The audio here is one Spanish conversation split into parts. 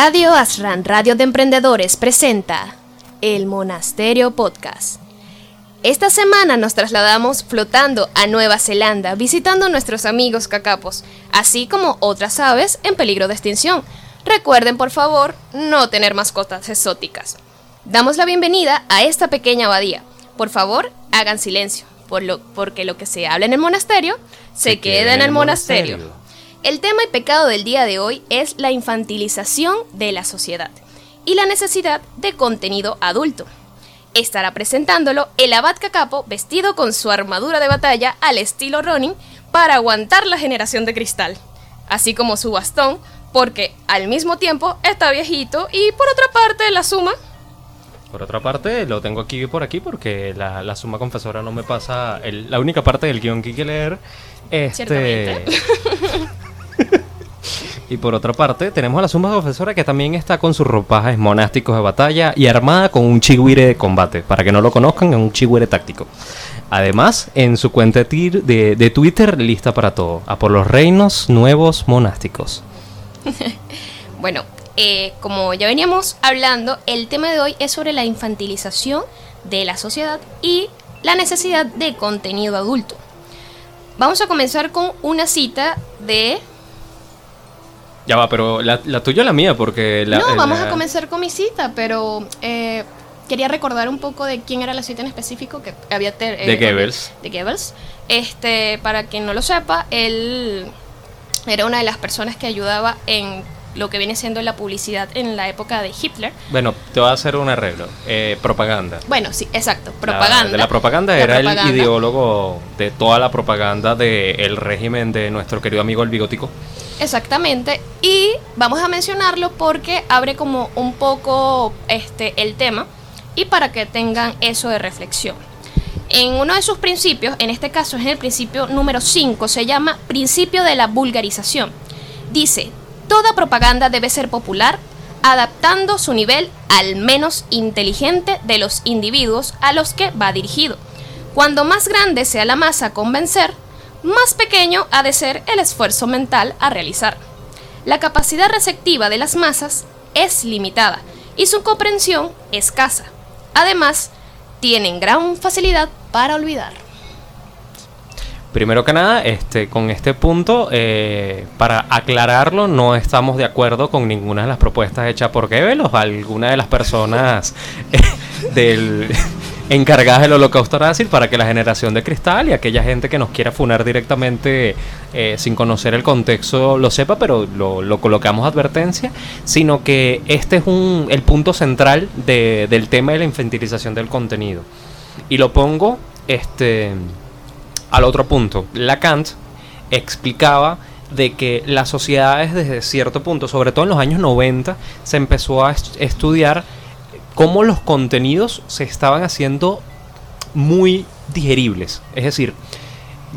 Radio Asran, Radio de Emprendedores, presenta El Monasterio Podcast. Esta semana nos trasladamos flotando a Nueva Zelanda, visitando a nuestros amigos cacapos, así como otras aves en peligro de extinción. Recuerden, por favor, no tener mascotas exóticas. Damos la bienvenida a esta pequeña abadía. Por favor, hagan silencio, por lo, porque lo que se habla en el monasterio se, queda, en el monasterio. El tema y pecado del día de hoy es la infantilización de la sociedad y la necesidad de contenido adulto. Estará presentándolo el abad Cacapo vestido con su armadura de batalla al estilo Ronin para aguantar la generación de cristal, así como su bastón, porque al mismo tiempo está viejito y por otra parte la suma por otra parte, lo tengo aquí por aquí porque la, suma confesora no me pasa la única parte del guion que hay que leer. Este... y por otra parte, tenemos a la suma confesora que también está con sus ropajes monásticos de batalla y armada con un chigüire de combate. Para que no lo conozcan, es un chigüire táctico. Además, en su cuenta de, de Twitter, lista para todo. A por los reinos nuevos monásticos. bueno, eh, como ya veníamos hablando, el tema de hoy es sobre la infantilización de la sociedad y la necesidad de contenido adulto. Vamos a comenzar con una cita de... Ya va, pero la, tuya o la mía, porque la... No, vamos a comenzar con mi cita, pero eh, quería recordar un poco de quién era la cita en específico que había... Eh, de Goebbels. De Goebbels. Este, para quien no lo sepa, él era una de las personas que ayudaba en lo que viene siendo la publicidad en la época de Hitler. Bueno, te voy a hacer un arreglo. Eh, propaganda. Bueno, sí, exacto. Propaganda. La, de la propaganda era el ideólogo de toda la propaganda del régimen de nuestro querido amigo el bigótico. Exactamente. Y vamos a mencionarlo porque abre como un poco este el tema y para que tengan eso de reflexión. En uno de sus principios, en este caso es en el principio número 5, se llama principio de la vulgarización. Dice, Toda propaganda debe ser popular, adaptando su nivel al menos inteligente de los individuos a los que va dirigido. Cuando más grande sea la masa a convencer, más pequeño ha de ser el esfuerzo mental a realizar. La capacidad receptiva de las masas es limitada y su comprensión escasa. Además, tienen gran facilidad para olvidar. Primero que nada, este, con este punto, eh, para aclararlo, no estamos de acuerdo con ninguna de las propuestas hechas por Goebbels o alguna de las personas eh, del, encargadas del holocausto nazi para que la generación de cristal y aquella gente que nos quiera funar directamente eh, sin conocer el contexto lo sepa, pero lo, lo, colocamos advertencia, sino que este es un, el punto central de, del tema de la infantilización del contenido. Y lo pongo, este al otro punto. Lacan explicaba de que las sociedades desde cierto punto, sobre todo en los años 90, se empezó a estudiar cómo los contenidos se estaban haciendo muy digeribles. Es decir,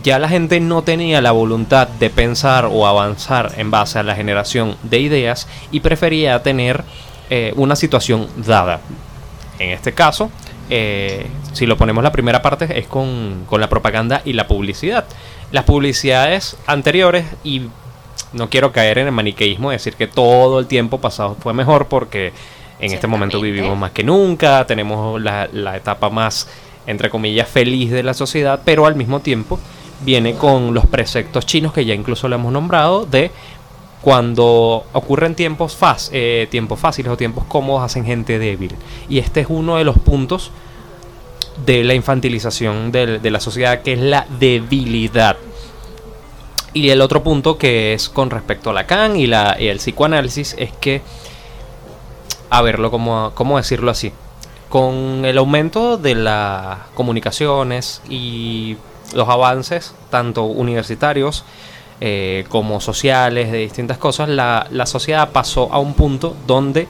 ya la gente no tenía la voluntad de pensar o avanzar en base a la generación de ideas y prefería tener eh, una situación dada. En este caso, eh, si lo ponemos la primera parte, es con, la propaganda y la publicidad. Las publicidades anteriores, y no quiero caer en el maniqueísmo de decir que todo el tiempo pasado fue mejor, porque en este momento vivimos más que nunca, tenemos la, la etapa más, entre comillas, feliz de la sociedad, pero al mismo tiempo viene con los preceptos chinos que ya incluso lo hemos nombrado de cuando ocurren tiempos, eh, tiempos fáciles o tiempos cómodos hacen gente débil. Y este es uno de los puntos de la infantilización de, la sociedad, que es la debilidad. Y el otro punto que es con respecto a Lacan y, la, y el psicoanálisis es que, a verlo, ¿cómo, ¿cómo decirlo así? Con el aumento de las comunicaciones y los avances, tanto universitarios, eh, como sociales, de distintas cosas, la, sociedad pasó a un punto donde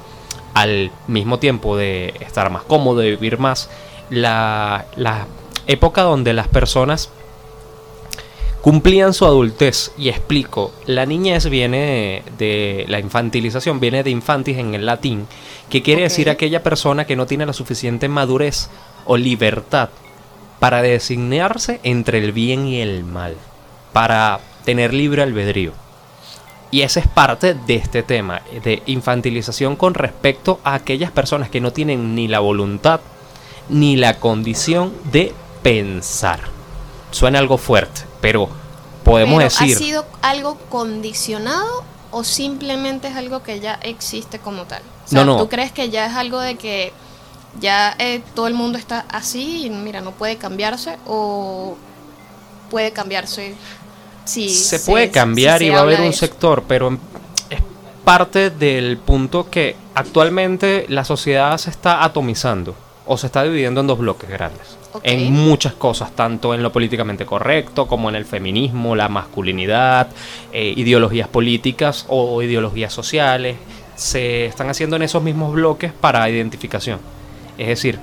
al mismo tiempo de estar más cómodo, de vivir más, la, la época donde las personas cumplían su adultez. Y explico, la niñez viene de, la infantilización, viene de infantis en el latín, que quiere decir aquella persona que no tiene la suficiente madurez o libertad para designarse entre el bien y el mal, para tener libre albedrío. Y ese es parte de este tema, de infantilización con respecto a aquellas personas que no tienen ni la voluntad ni la condición de pensar. Suena algo fuerte, pero podemos Pero, decir... ¿Ha sido algo condicionado o simplemente es algo que ya existe como tal? O sea, No, no. ¿Tú crees que ya es algo de que ya eh, todo el mundo está así y mira, no puede cambiarse o puede cambiarse? Se puede cambiar y va a haber un sector, pero en- es parte del punto que actualmente la sociedad se está atomizando o se está dividiendo en dos bloques grandes. En muchas cosas, tanto en lo políticamente correcto como en el feminismo, la masculinidad, eh, ideologías políticas o ideologías sociales. Se están haciendo en esos mismos bloques para identificación. Es decir,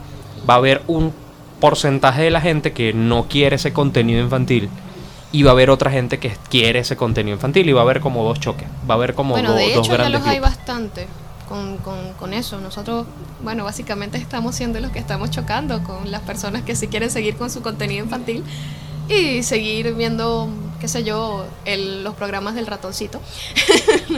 va a haber un porcentaje de la gente que no quiere ese contenido infantil y va a haber otra gente que quiere ese contenido infantil y va a haber como dos choques, va a haber como Bueno, do- de dos hecho ya grandes los hay bastante con, con, con eso. Nosotros, bueno, básicamente estamos siendo los que estamos chocando con las personas que sí quieren seguir con su contenido infantil y seguir viendo, qué sé yo, el- los programas del ratoncito.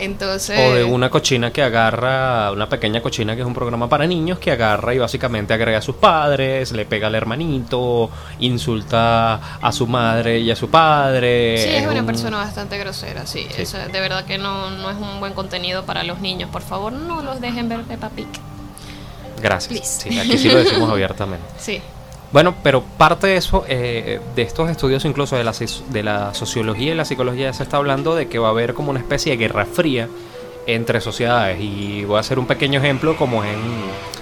Entonces... O de una cochina que agarra, una pequeña cochina que es un programa para niños que agarra y básicamente agrega a sus padres, le pega al hermanito, insulta a su madre y a su padre. Sí, es una un- persona bastante grosera, sí. Sí. Eso, de verdad que no, no es un buen contenido para los niños. Por favor, no los dejen ver Peppa Pig. Gracias. Please. Sí, aquí sí lo decimos abiertamente. Sí. Bueno, pero parte de eso, eh, de estos estudios incluso de la, de la sociología y la psicología, se está hablando de que va a haber como una especie de guerra fría entre sociedades. Y voy a hacer un pequeño ejemplo como en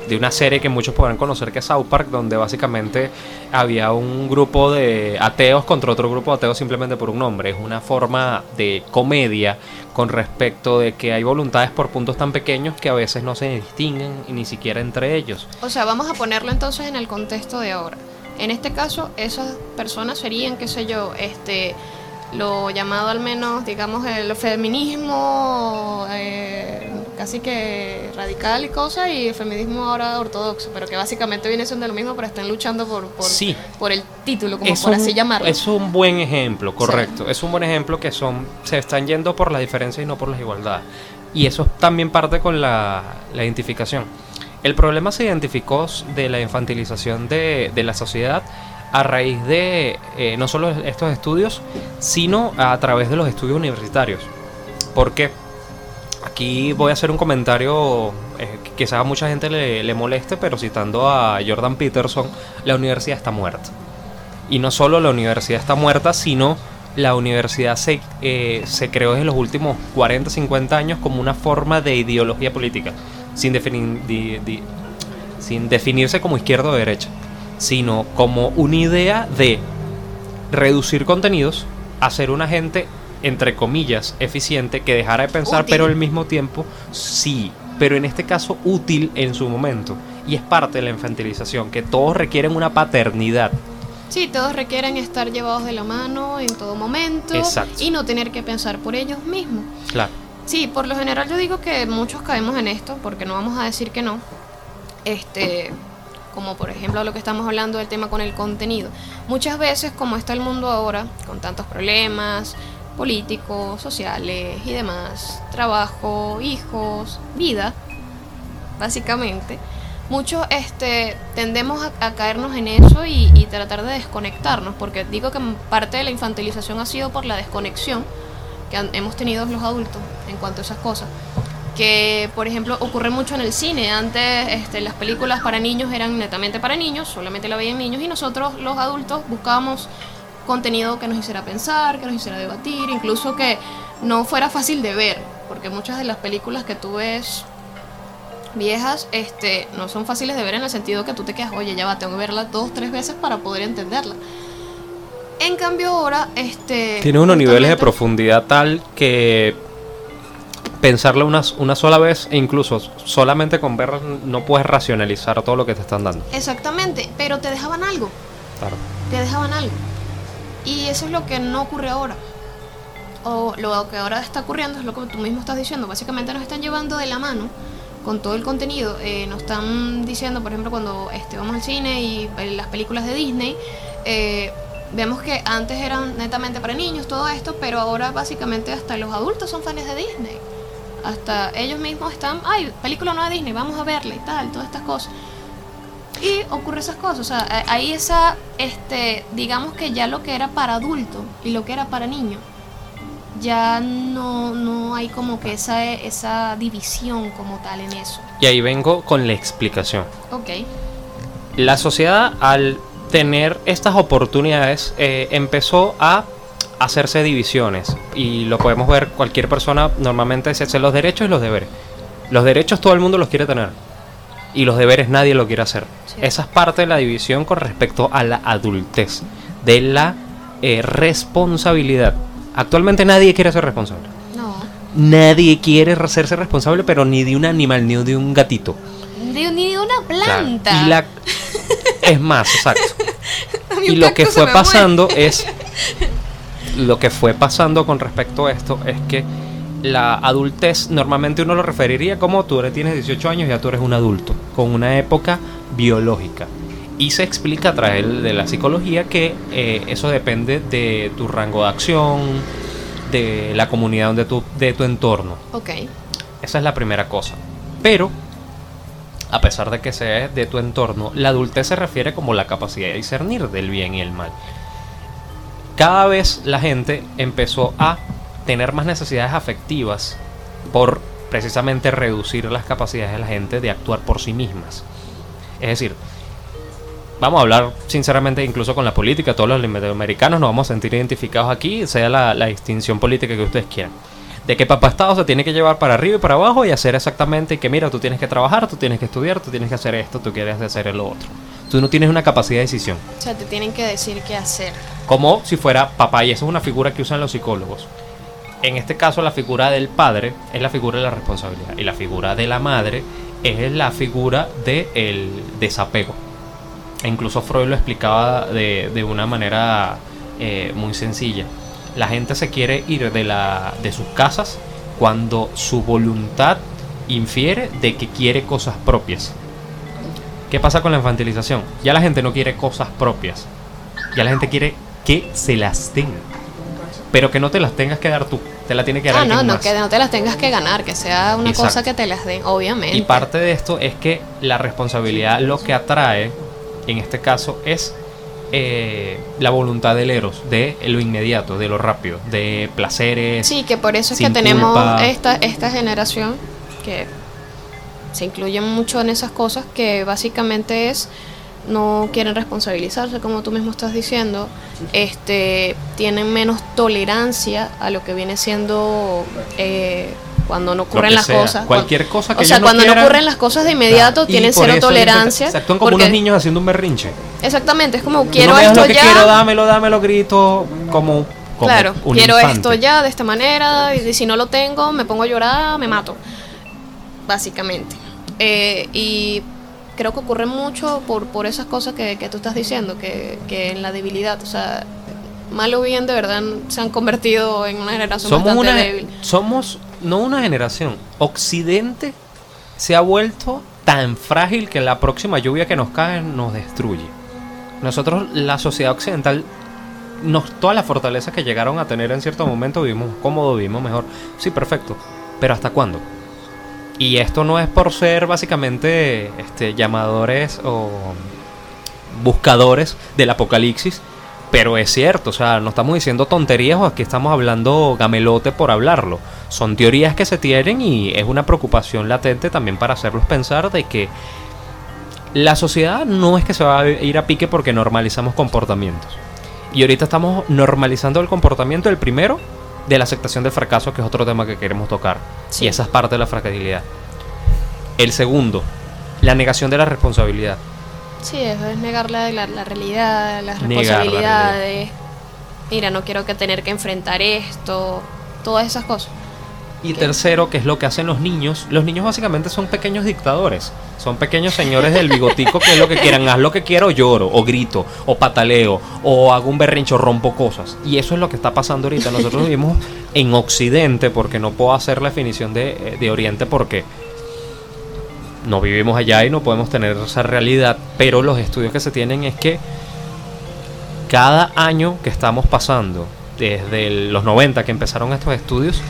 de una serie que muchos podrán conocer que es South Park, donde básicamente había un grupo de ateos contra otro grupo de ateos simplemente por un nombre. Es una forma de comedia con respecto de que hay voluntades por puntos tan pequeños que a veces no se distinguen ni siquiera entre ellos. O sea, vamos a ponerlo entonces en el contexto de ahora. En este caso, esas personas serían, qué sé yo, este, lo llamado al menos, digamos, el feminismo eh, casi que radical y cosas, y el feminismo ahora ortodoxo, pero que básicamente viene siendo lo mismo, pero están luchando por, por, Sí. por el título, como es por un, así llamarlo. Es un buen ejemplo, correcto. Es un buen ejemplo que son se están yendo por las diferencias y no por las igualdades. Y eso también parte con la, la identificación. El problema se identificó de la infantilización de, de la sociedad a raíz de eh, no solo estos estudios, sino a través de los estudios universitarios. ¿Por qué? Aquí voy a hacer un comentario eh, que quizás a mucha gente le, le moleste, pero citando a Jordan Peterson, la universidad está muerta. Y no solo la universidad está muerta, sino la universidad se, eh, se creó desde los últimos 40, 50 años como una forma de ideología política, sin, sin definirse como izquierda o derecha, sino como una idea de reducir contenidos, hacer una gente, entre comillas, eficiente, que dejara de pensar, Útil. pero al mismo tiempo sí, pero en este caso útil en su momento. Y es parte de la infantilización, que todos requieren una paternidad. Sí, todos requieren estar llevados de la mano en todo momento Exacto. y no tener que pensar por ellos mismos. Claro. Sí, por lo general yo digo que muchos caemos en esto, porque no vamos a decir que no. Este, como por ejemplo lo que estamos hablando del tema con el contenido. Muchas veces, como está el mundo ahora, con tantos problemas políticos, sociales y demás, trabajo, hijos, vida, básicamente, muchos este, tendemos a, a caernos en eso y, y tratar de desconectarnos, porque digo que parte de la infantilización ha sido por la desconexión que han- hemos tenido los adultos en cuanto a esas cosas. Que, por ejemplo, ocurre mucho en el cine. Antes este, las películas para niños eran netamente para niños, solamente la veían niños, y nosotros, los adultos, buscábamos contenido que nos hiciera pensar, que nos hiciera debatir, incluso que no fuera fácil de ver, porque muchas de las películas que tú ves viejas este, no son fáciles de ver en el sentido que tú te quedas, oye, ya va, tengo que verla dos, tres veces para poder entenderla. En cambio ahora, este... Tiene unos niveles de profundidad tal que pensarla una, una sola vez e incluso solamente con verla no puedes racionalizar todo lo que te están dando. Exactamente, pero te dejaban algo, Claro. te dejaban algo. Y eso es lo que no ocurre ahora. O lo que ahora está ocurriendo es lo que tú mismo estás diciendo. Básicamente nos están llevando de la mano con todo el contenido. Eh, nos están diciendo, por ejemplo, cuando este, vamos al cine y las películas de Disney, eh, vemos que antes eran netamente para niños todo esto, pero ahora básicamente hasta los adultos son fans de Disney. Hasta ellos mismos están, ay, película nueva de Disney, vamos a verla y tal, todas estas cosas. Y ocurre esas cosas, o sea, hay esa, este, digamos que ya lo que era para adulto y lo que era para niño, ya no, no hay como que esa, esa división como tal en eso. Y ahí vengo con la explicación. Ok. La sociedad al tener estas oportunidades eh, empezó a hacerse divisiones y lo podemos ver cualquier persona normalmente se hace los derechos y los deberes. Los derechos todo el mundo los quiere tener y los deberes nadie lo quiere hacer. Esa es parte de la división con respecto a la adultez, de la eh, responsabilidad. Actualmente nadie quiere ser responsable. No. Nadie quiere hacerse responsable, pero ni de un animal, ni de un gatito. ni de una planta. Y la... es más, exacto. y lo que fue pasando es... Lo que fue pasando con respecto a esto es que la adultez normalmente uno lo referiría como tú eres, tienes 18 años y ya tú eres un adulto, con una época biológica. Y se explica a través de la psicología que eh, eso depende de tu rango de acción, de la comunidad donde tu, de tu entorno. Ok. Esa es la primera cosa. Pero, a pesar de que sea de tu entorno, la adultez se refiere como la capacidad de discernir del bien y el mal. Cada vez la gente empezó a tener más necesidades afectivas por precisamente reducir las capacidades de la gente de actuar por sí mismas. Es decir, vamos a hablar sinceramente incluso con la política, todos los latinoamericanos nos vamos a sentir identificados aquí, sea la, distinción política que ustedes quieran. De que papá Estado se tiene que llevar para arriba y para abajo y hacer exactamente que mira, tú tienes que trabajar, tú tienes que estudiar, tú tienes que hacer esto, tú quieres hacer lo otro. Tú no tienes una capacidad de decisión. O sea, te tienen que decir qué hacer. Como si fuera papá, y eso es una figura que usan los psicólogos en este caso la figura del padre es la figura de la responsabilidad y la figura de la madre es la figura del desapego. E incluso Freud lo explicaba de, una manera eh, muy sencilla. La gente se quiere ir de, la, de sus casas cuando su voluntad infiere de que quiere cosas propias. ¿Qué pasa con la infantilización? Ya la gente no quiere cosas propias. Ya la gente quiere que se las tenga pero que no te las tengas que dar tú, te la tiene que dar Ah, no, no, que no te las tengas que ganar, que sea una cosa que te las den, obviamente. Y parte de esto es que la responsabilidad lo que atrae, en este caso, es eh, la voluntad del eros, de lo inmediato, de lo rápido, de placeres. Sí, que por eso es que tenemos esta, esta generación que se incluye mucho en esas cosas, que básicamente es no quieren responsabilizarse, como tú mismo estás diciendo, este, tienen menos tolerancia a lo que viene siendo eh, cuando no ocurren las cosas. Cualquier cosa que O sea, cuando no ocurren las cosas de inmediato, tienen cero tolerancia. Se actúan como unos niños haciendo un berrinche. Exactamente, es como quiero esto lo que ya. Quiero, dámelo, dámelo, grito, como. claro, quiero esto ya de esta manera, y si no lo tengo, me pongo a llorar, me mato. Básicamente. Eh, y creo que ocurre mucho por, por esas cosas que, que tú estás diciendo, que, que, en la debilidad, o sea, mal o bien de verdad se han convertido en una generación somos bastante una, débil. Somos, no una generación, Occidente se ha vuelto tan frágil que la próxima lluvia que nos cae nos destruye. Nosotros, la sociedad occidental, nos, todas las fortalezas que llegaron a tener en cierto momento, vivimos cómodo, vivimos mejor. Sí, perfecto. Pero ¿hasta cuándo? Y esto no es por ser básicamente este, llamadores o buscadores del apocalipsis, pero es cierto, o sea, no estamos diciendo tonterías o aquí estamos hablando gamelote por hablarlo. Son teorías que se tienen y es una preocupación latente también para hacerlos pensar de que la sociedad no es que se va a ir a pique porque normalizamos comportamientos. Y ahorita estamos normalizando el comportamiento, el primero, de la aceptación del fracaso, que es otro tema que queremos tocar. Y esa es parte de la fragilidad. El segundo, la negación de la responsabilidad. Sí, es negar la, la, realidad, las responsabilidades. Mira, no quiero que tener que enfrentar esto, todas esas cosas. Y tercero, que es lo que hacen los niños. Los niños básicamente son pequeños dictadores. Son pequeños señores del bigotico que es lo que quieran. Haz lo que quiero, lloro, o grito, o pataleo, o hago un berrincho, rompo cosas. Y eso es lo que está pasando ahorita. Nosotros vivimos en Occidente, porque no puedo hacer la definición de, de Oriente porque no vivimos allá y no podemos tener esa realidad. Pero los estudios que se tienen es que cada año que estamos pasando, desde los 90 que empezaron estos estudios,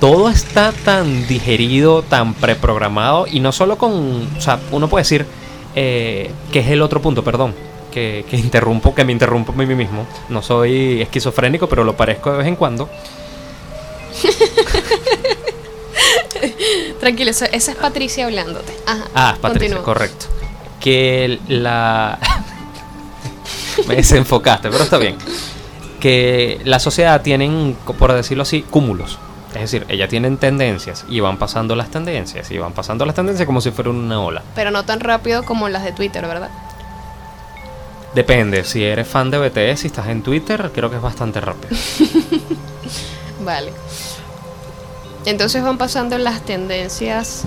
todo está tan digerido, tan preprogramado, y no solo con, o sea, uno puede decir, eh, que es el otro punto, perdón, que, que, interrumpo, que me interrumpo a mí mismo. No soy esquizofrénico, pero lo parezco de vez en cuando. Tranquilo, esa es Patricia hablándote. ah, Patricia, correcto. Que la... me desenfocaste, pero está bien. Que la sociedad tienen, por decirlo así, cúmulos. Es decir, ellas tienen tendencias y van pasando las tendencias y van pasando las tendencias como si fuera una ola. Pero no tan rápido como las de Twitter, ¿verdad? Depende, si eres fan de BTS y estás en Twitter, creo que es bastante rápido. vale. Entonces van pasando las tendencias.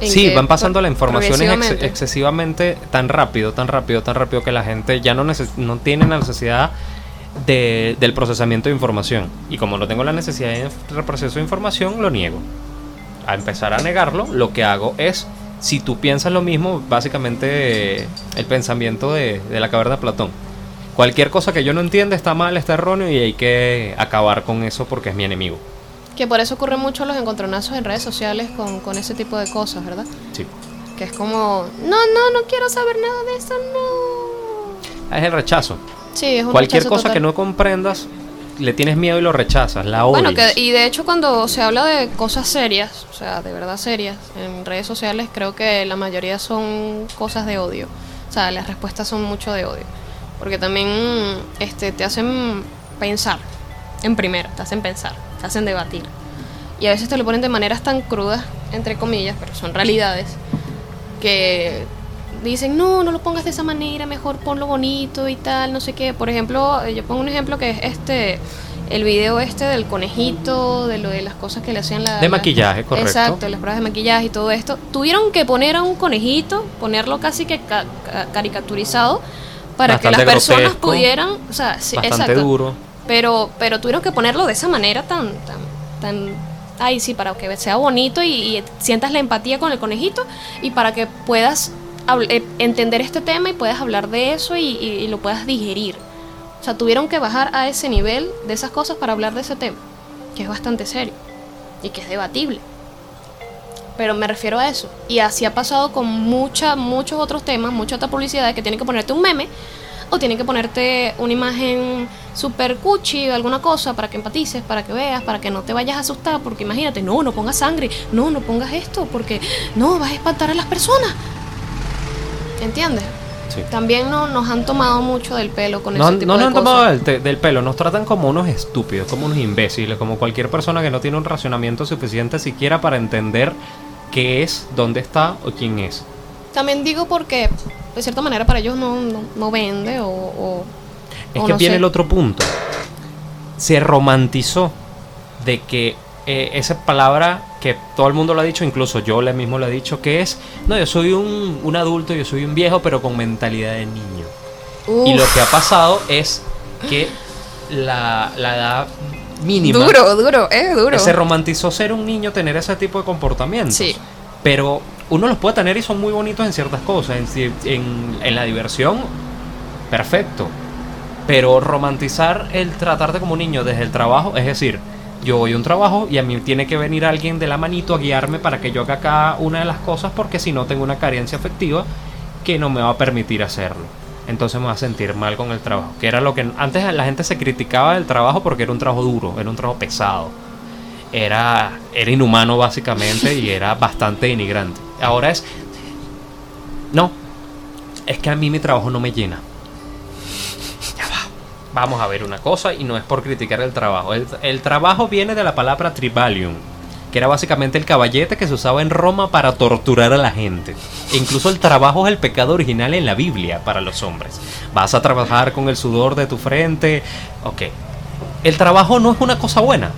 sí, van pasando la información excesivamente tan rápido, tan rápido, tan rápido que la gente ya no, no tiene la necesidad de, del procesamiento de información. Y como no tengo la necesidad de proceso de información, lo niego. A empezar a negarlo, lo que hago es, si tú piensas lo mismo, básicamente el pensamiento de, de la caverna de Platón. Cualquier cosa que yo no entienda está mal, está erróneo y hay que acabar con eso porque es mi enemigo. Que por eso ocurren mucho los encontronazos en redes sociales con, con ese tipo de cosas, ¿verdad? Sí. Que es como, no, no, no quiero saber nada de eso, no. Es el rechazo. Sí, es un Cualquier cosa que no comprendas, le tienes miedo y lo rechazas, la odias. Bueno, que, y de hecho cuando se habla de cosas serias, o sea, de verdad serias, en redes sociales creo que la mayoría son cosas de odio. O sea, las respuestas son mucho de odio. Porque también este, te hacen pensar, en primero, te hacen pensar, te hacen debatir. Y a veces te lo ponen de maneras tan crudas, entre comillas, pero son realidades, que dicen, no, no lo pongas de esa manera, mejor ponlo bonito y tal, no sé qué. Por ejemplo, yo pongo un ejemplo que es este, el video este del conejito, de lo de las cosas que le hacían la... De maquillaje, correcto. Exacto, las pruebas de maquillaje y todo esto. Tuvieron que poner a un conejito, ponerlo casi que caricaturizado, para que las personas pudieran... O sea, sí, bastante duro. Pero, pero tuvieron que ponerlo de esa manera tan... tan, tan ay, sí, para que sea bonito y, sientas la empatía con el conejito y para que puedas eh, entender este tema y puedas hablar de eso y, lo puedas digerir. O sea, tuvieron que bajar a ese nivel de esas cosas para hablar de ese tema, que es bastante serio y que es debatible. Pero me refiero a eso. Y así ha pasado con mucha, muchos otros temas, mucha otra publicidad que tienen que ponerte un meme o tienen que ponerte una imagen super cuchi o alguna cosa para que empatices, para que veas, para que no te vayas a asustar, porque imagínate, no, no pongas sangre, no, no pongas esto, porque no, vas a espantar a las personas. ¿Entiendes? También no, nos han tomado mucho del pelo con no, ese tipo no nos han tomado del, pelo, nos tratan como unos estúpidos, como unos imbéciles, como cualquier persona que no tiene un racionamiento suficiente siquiera para entender qué es, dónde está o quién es. También digo porque, de cierta manera, para ellos no, no, vende o, Es que viene el otro punto. Se romantizó de que eh, esa palabra que todo el mundo lo ha dicho, incluso yo le mismo lo he dicho, que es, no, yo soy un, un adulto, yo soy un viejo, pero con mentalidad de niño. Y lo que ha pasado es que la, la edad mínima... Duro, duro, eh, duro. Se romantizó ser un niño, tener ese tipo de comportamientos. Sí. Pero uno los puede tener y son muy bonitos en ciertas cosas. En, en, en la diversión, perfecto. Pero romantizar el tratarte como un niño desde el trabajo, es decir, yo voy a un trabajo y a mí tiene que venir alguien de la manito a guiarme para que yo haga cada una de las cosas porque si no tengo una carencia afectiva que no me va a permitir hacerlo. Entonces me va a sentir mal con el trabajo. Que era lo que antes la gente se criticaba del trabajo porque era un trabajo duro, era un trabajo pesado. Era, era inhumano básicamente y era bastante denigrante. Ahora es... No, es que a mí mi trabajo no me llena vamos a ver una cosa y no es por criticar el trabajo. El, trabajo viene de la palabra tribalium, que era básicamente el caballete que se usaba en Roma para torturar a la gente. E incluso el trabajo es el pecado original en la Biblia para los hombres. Vas a trabajar con el sudor de tu frente. Ok. El trabajo no es una cosa buena.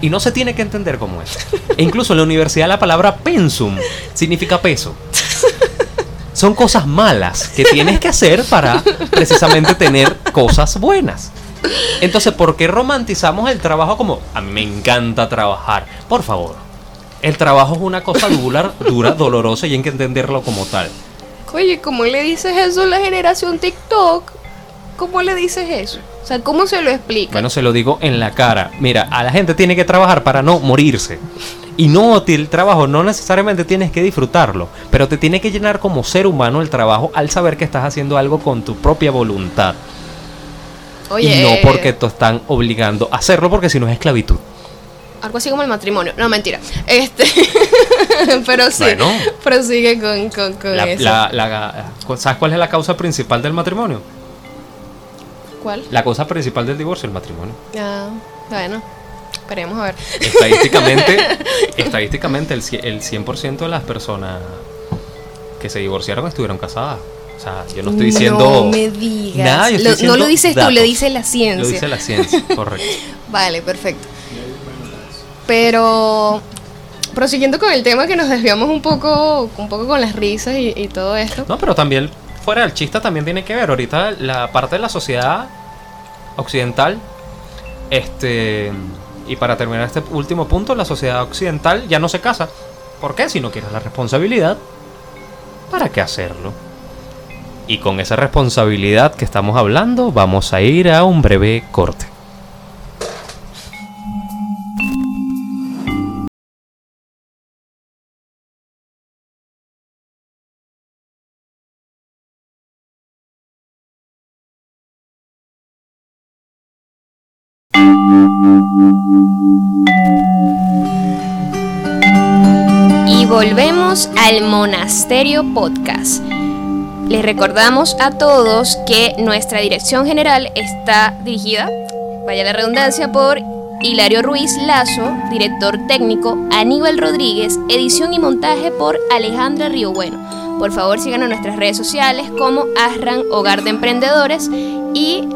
Y no se tiene que entender como es. E incluso en la universidad la palabra pensum significa peso son cosas malas que tienes que hacer para precisamente tener cosas buenas. Entonces, ¿por qué romantizamos el trabajo como a mí me encanta trabajar? Por favor. El trabajo es una cosa dura, dura, dolorosa y hay que entenderlo como tal. Oye, ¿cómo le dices eso a la generación TikTok? ¿cómo le dices eso? O sea, ¿cómo se lo explica? Bueno, se lo digo en la cara. Mira, a la gente tiene que trabajar para no morirse. Y no, el trabajo no necesariamente tienes que disfrutarlo, pero te tiene que llenar como ser humano el trabajo al saber que estás haciendo algo con tu propia voluntad. Oye, y no eh, porque te están obligando a hacerlo, porque si no es esclavitud. Algo así como el matrimonio. No, mentira. Este. pero sí. Bueno. Prosigue con, con, con La- eso. la- la- ¿Sabes cuál es la causa principal del matrimonio? ¿Cuál? La causa principal del divorcio, el matrimonio. Ah, bueno. Esperemos a ver. Estadísticamente, estadísticamente el, el 100% de las personas que se divorciaron estuvieron casadas. O sea, yo no estoy diciendo... No me digas. Nada, yo estoy Lo- no lo dices tú, lo dice la ciencia. Lo dice la ciencia, correcto. Vale, perfecto. Pero prosiguiendo con el tema que nos desviamos un poco, un poco con las risas y, y todo esto. No, pero también fuera del chiste también tiene que ver. Ahorita la parte de la sociedad occidental, este, y para terminar este último punto, la sociedad occidental ya no se casa. ¿Por qué? Si no quieres la responsabilidad, ¿para qué hacerlo? Y con esa responsabilidad que estamos hablando, vamos a ir a un breve corte. Y volvemos al Monasterio Podcast. Les recordamos a todos que nuestra dirección general está dirigida, vaya la redundancia, por Hilario Ruiz Lazo, director técnico, Aníbal Rodríguez, edición y montaje por Alejandra Río Bueno. Por favor síganos en nuestras redes sociales como Asran Hogar de Emprendedores y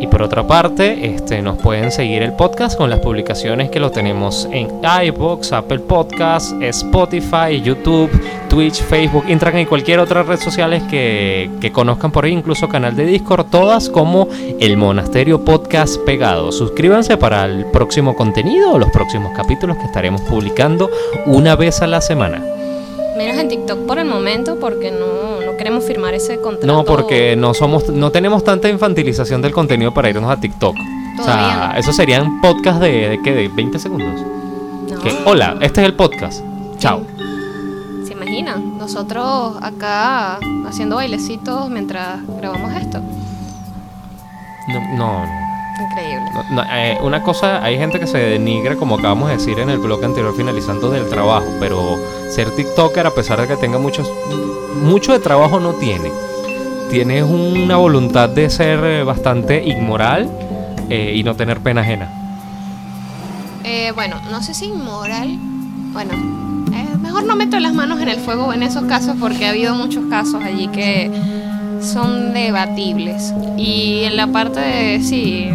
Y por otra parte, este, nos pueden seguir el podcast con las publicaciones que lo tenemos en iBox, Apple Podcasts, Spotify, YouTube, Twitch, Facebook, Instagram y cualquier otra red sociales que, que conozcan por ahí, incluso canal de Discord, todas como el Monasterio Podcast pegado. Suscríbanse para el próximo contenido los próximos capítulos que estaremos publicando una vez a la semana. Menos en TikTok por el momento porque no, no queremos firmar ese contrato. No, porque no somos, no tenemos tanta infantilización del contenido para irnos a TikTok. O sea, no. eso serían podcasts de, de qué, de 20 segundos. No. Que, hola, este es el podcast. Chao. ¿Se imaginan? Nosotros acá haciendo bailecitos mientras grabamos esto. No, no. Increíble. No, no, eh, una cosa, hay gente que se denigra, como acabamos de decir en el blog anterior, finalizando del trabajo, pero ser TikToker, a pesar de que tenga muchos, mucho de trabajo, no tiene. Tienes una voluntad de ser eh, bastante inmoral eh, y no tener pena ajena. Eh, bueno, no sé si inmoral. Bueno, mejor no meto las manos en el fuego en esos casos porque ha habido muchos casos allí que son debatibles. Y en la parte de sí,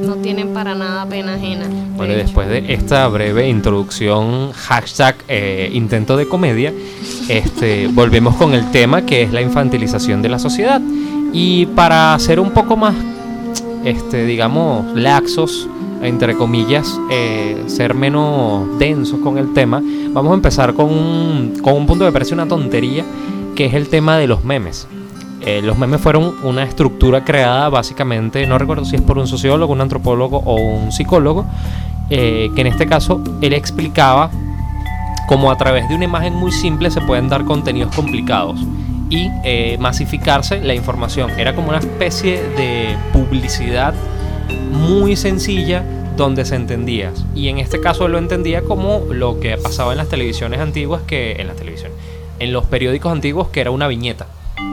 no tienen para nada pena ajena. de Bueno, y después de esta breve introducción, hashtag eh, intento de comedia, este, volvemos con el tema que es la infantilización de la sociedad. Y para ser un poco más, este, digamos, laxos, entre comillas, eh, ser menos densos con el tema, vamos a empezar con un, con un punto que parece una tontería, que es el tema de los memes. Eh, los memes fueron una estructura creada básicamente, no recuerdo si es por un sociólogo, un antropólogo o un psicólogo, eh, que en este caso él explicaba cómo a través de una imagen muy simple se pueden dar contenidos complicados y eh, masificarse la información. Era como una especie de publicidad muy sencilla donde se entendía. Y en este caso él lo entendía como lo que pasaba en las televisiones antiguas, que en las televisiones, en los periódicos antiguos, que era una viñeta.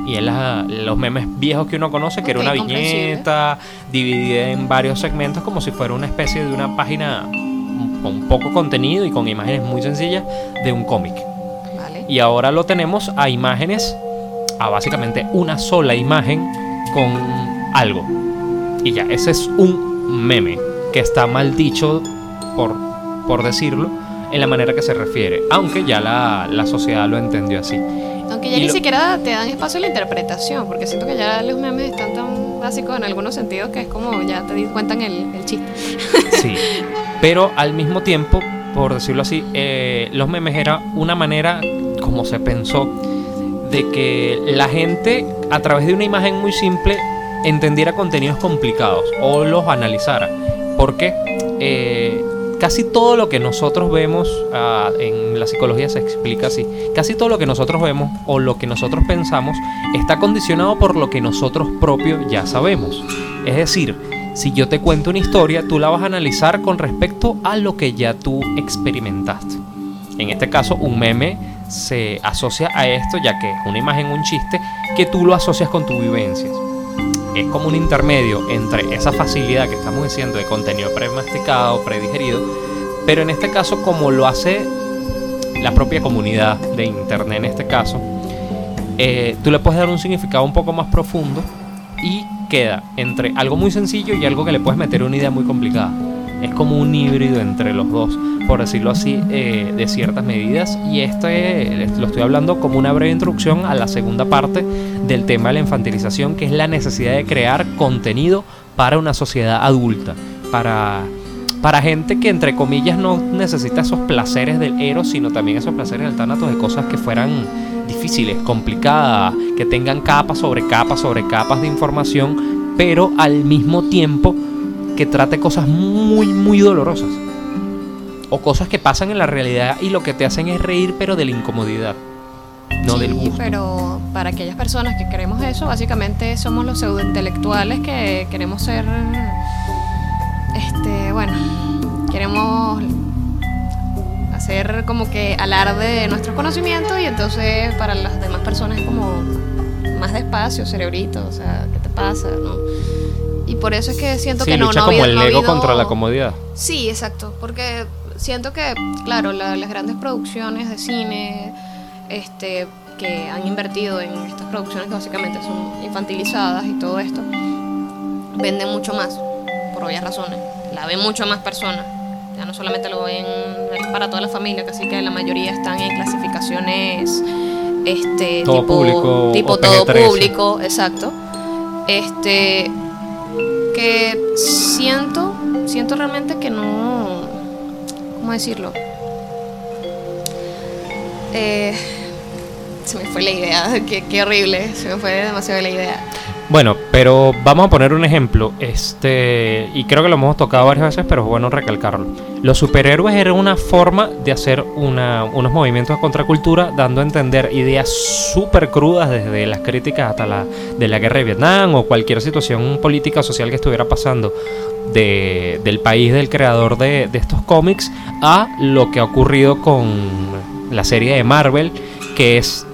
Y en la- los memes viejos que uno conoce, que era Ok, una viñeta dividida en varios segmentos, como si fuera una especie de una página con poco contenido y con imágenes muy sencillas de un cómic. Vale. Y ahora lo tenemos a imágenes, a básicamente una sola imagen con algo. Y ya, ese es un meme que está mal dicho, por, por decirlo, en la manera que se refiere. Aunque ya la, la sociedad lo entendió así. Aunque ya Y ni lo- siquiera te dan espacio a la interpretación, porque siento que ya los memes están tan básicos en algunos sentidos que es como ya te cuentan el, el chiste. Sí. Pero al mismo tiempo, por decirlo así, eh, los memes era una manera, como se pensó, de que la gente, a través de una imagen muy simple, entendiera contenidos complicados o los analizara. Porque eh, casi todo lo que nosotros vemos ah, en la psicología se explica así. Casi todo lo que nosotros vemos o lo que nosotros pensamos está condicionado por lo que nosotros propios ya sabemos. Es decir, si yo te cuento una historia, tú la vas a analizar con respecto a lo que ya tú experimentaste. En este caso, un meme se asocia a esto, ya que es una imagen, un chiste, que tú lo asocias con tu vivencias. Es como un intermedio entre esa facilidad que estamos diciendo de contenido premasticado, predigerido, pero en este caso, como lo hace la propia comunidad de internet, en este caso, eh, tú le puedes dar un significado un poco más profundo y queda entre algo muy sencillo y algo que le puedes meter una idea muy complicada. Es como un híbrido entre los dos por decirlo así, eh, de ciertas medidas. Y este lo estoy hablando como una breve introducción a la segunda parte del tema de la infantilización, que es la necesidad de crear contenido para una sociedad adulta, para, para gente que entre comillas no necesita esos placeres del eros, sino también esos placeres del tánatos de cosas que fueran difíciles, complicadas, que tengan capas sobre capas sobre capas de información, pero al mismo tiempo que trate cosas muy, muy dolorosas o cosas que pasan en la realidad y lo que te hacen es reír pero de la incomodidad. No del gusto. pero para aquellas personas que queremos eso, básicamente somos los pseudointelectuales que queremos ser, este, bueno, queremos hacer como que alarde de nuestros conocimientos y entonces para las demás personas es como más despacio, cerebrito, o sea, ¿qué te pasa? ¿no? Y por eso es que siento que no, lucha no como el ego contra la comodidad. Sí, exacto, porque siento que, claro, las grandes producciones de cine este, que han invertido en estas producciones que básicamente son infantilizadas y todo esto, venden mucho más, por obvias razones. La ven mucho más personas. Ya no solamente lo ven para toda la familia, casi que la mayoría están en clasificaciones este todo tipo, público, tipo todo público, exacto. Este que siento, siento realmente que no ¿cómo decirlo? Eh, se me fue la idea, qué, qué horrible, se me fue demasiado la idea. Bueno, pero vamos a poner un ejemplo, este, y creo que lo hemos tocado varias veces, pero es bueno recalcarlo. Los superhéroes eran una forma de hacer una, unos movimientos de contracultura, dando a entender ideas súper crudas, desde las críticas hasta la de la guerra de Vietnam o cualquier situación política o social que estuviera pasando del país del creador de, estos cómics a lo que ha ocurrido con la serie de Marvel, que es